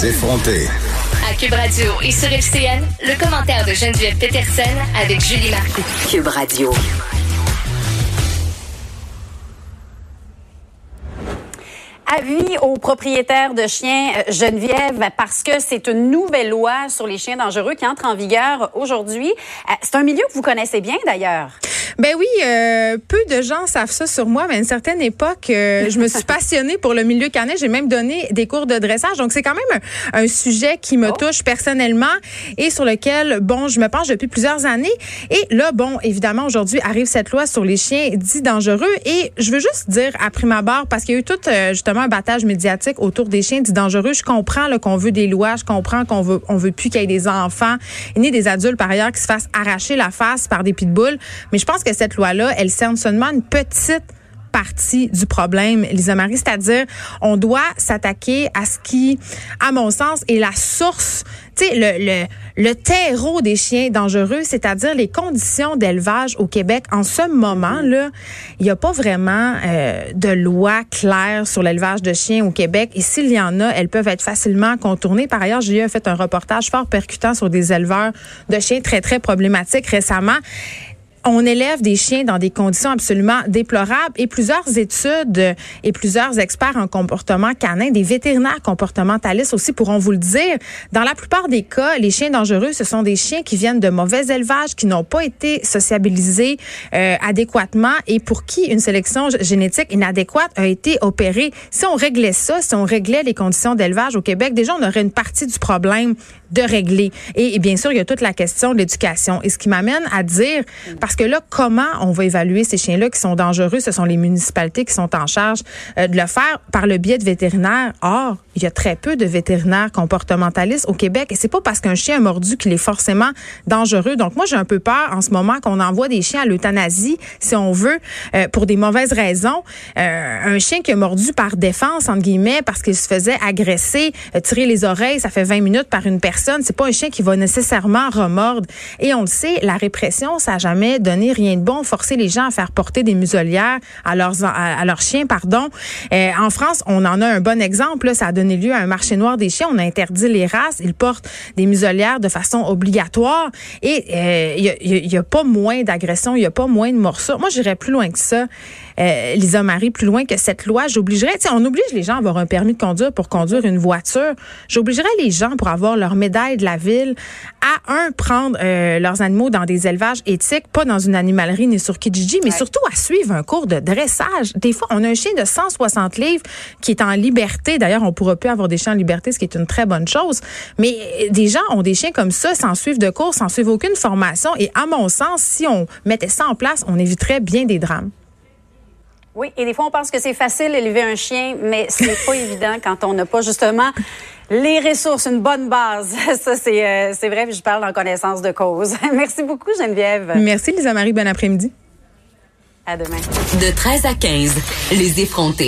Les. À Cube Radio et sur FCN, le commentaire de Geneviève Peterson avec Julie Marcoux. Cube Radio. Avis aux propriétaires de chiens euh, Geneviève parce que c'est une nouvelle loi sur les chiens dangereux qui entre en vigueur aujourd'hui. Euh, C'est un milieu que vous connaissez bien d'ailleurs. Ben oui, euh, peu de gens savent ça sur moi, mais à une certaine époque, euh, je me suis passionnée pour le milieu canin. J'ai même donné des cours de dressage. Donc, c'est quand même un, un sujet qui me touche personnellement et sur lequel, bon, je me penche depuis plusieurs années. Et là, bon, évidemment, aujourd'hui arrive cette loi sur les chiens dits dangereux. Et je veux juste dire, à prime abord, parce qu'il y a eu tout, euh, justement, un battage médiatique autour des chiens dits dangereux. Je comprends qu'on veut des lois, je comprends qu'on veut, on veut plus qu'il y ait des enfants, ni des adultes, par ailleurs, qui se fassent arracher la face par des pitbulls. Mais je pense que cette loi-là, elle cerne seulement une petite partie du problème, Lisa Marie, c'est-à-dire on doit s'attaquer à ce qui, à mon sens, est la source, tu sais, le, terreau des chiens dangereux, c'est-à-dire les conditions d'élevage au Québec. En ce moment-là, il n'y a pas vraiment euh, de loi claire sur l'élevage de chiens au Québec. Et s'il y en a, elles peuvent être facilement contournées. Par ailleurs, Julie a fait un reportage fort percutant sur des éleveurs de chiens très, très problématiques récemment on élève des chiens dans des conditions absolument déplorables et plusieurs études et plusieurs experts en comportement canin, des vétérinaires comportementalistes aussi pourront vous le dire. Dans la plupart des cas, les chiens dangereux, ce sont des chiens qui viennent de mauvais élevages, qui n'ont pas été sociabilisés euh, adéquatement et pour qui une sélection génétique inadéquate a été opérée. Si on réglait ça, si on réglait les conditions d'élevage au Québec, déjà on aurait une partie du problème de régler. Et, bien sûr, il y a toute la question de l'éducation. Et ce qui m'amène à dire, parce là, comment on va évaluer ces chiens-là qui sont dangereux? Ce sont les municipalités qui sont en charge euh, de le faire par le biais de vétérinaires. Or, il y a très peu de vétérinaires comportementalistes au Québec et c'est pas parce qu'un chien a mordu qu'il est forcément dangereux. Donc moi, j'ai un peu peur en ce moment qu'on envoie des chiens à l'euthanasie, si on veut, euh, pour des mauvaises raisons. Euh, un chien qui a mordu par défense, entre guillemets, parce qu'il se faisait agresser, tirer les oreilles, ça fait 20 minutes par une personne. C'est pas un chien qui va nécessairement remordre. Et on le sait, la répression, ça a jamais rien de bon. Forcer les gens à faire porter des muselières à leurs à, leurs chiens, pardon. Euh, en France, on en a un bon exemple. Là, ça a donné lieu à un marché noir des chiens. On a interdit les races. Ils portent des muselières de façon obligatoire. Et euh, il euh, y, a, a, pas moins d'agressions, il y a pas moins de morsures. Moi, j'irais plus loin que ça. Euh, Lisa Marie, plus loin que cette loi, j'obligerais, on oblige les gens à avoir un permis de conduire pour conduire une voiture. J'obligerais les gens pour avoir leur médaille de la ville à un prendre euh, leurs animaux dans des élevages éthiques, pas dans une animalerie ni sur Kijiji, mais ouais. surtout à suivre un cours de dressage. Des fois, on a un chien de 160 livres qui est en liberté. D'ailleurs, on pourra plus avoir des chiens en liberté, ce qui est une très bonne chose. Mais des gens ont des chiens comme ça sans suivre de cours, sans suivre aucune formation. Et à mon sens, si on mettait ça en place, on éviterait bien des drames. Oui, et des fois, on pense que c'est facile d'élever un chien, mais c'est pas évident quand on n'a pas justement les ressources, une bonne base. Ça, c'est euh, vrai, je parle en connaissance de cause. Merci beaucoup, Geneviève. Merci, Lisa-Marie. Bon après-midi. À demain. De 13 à 15, les effrontés.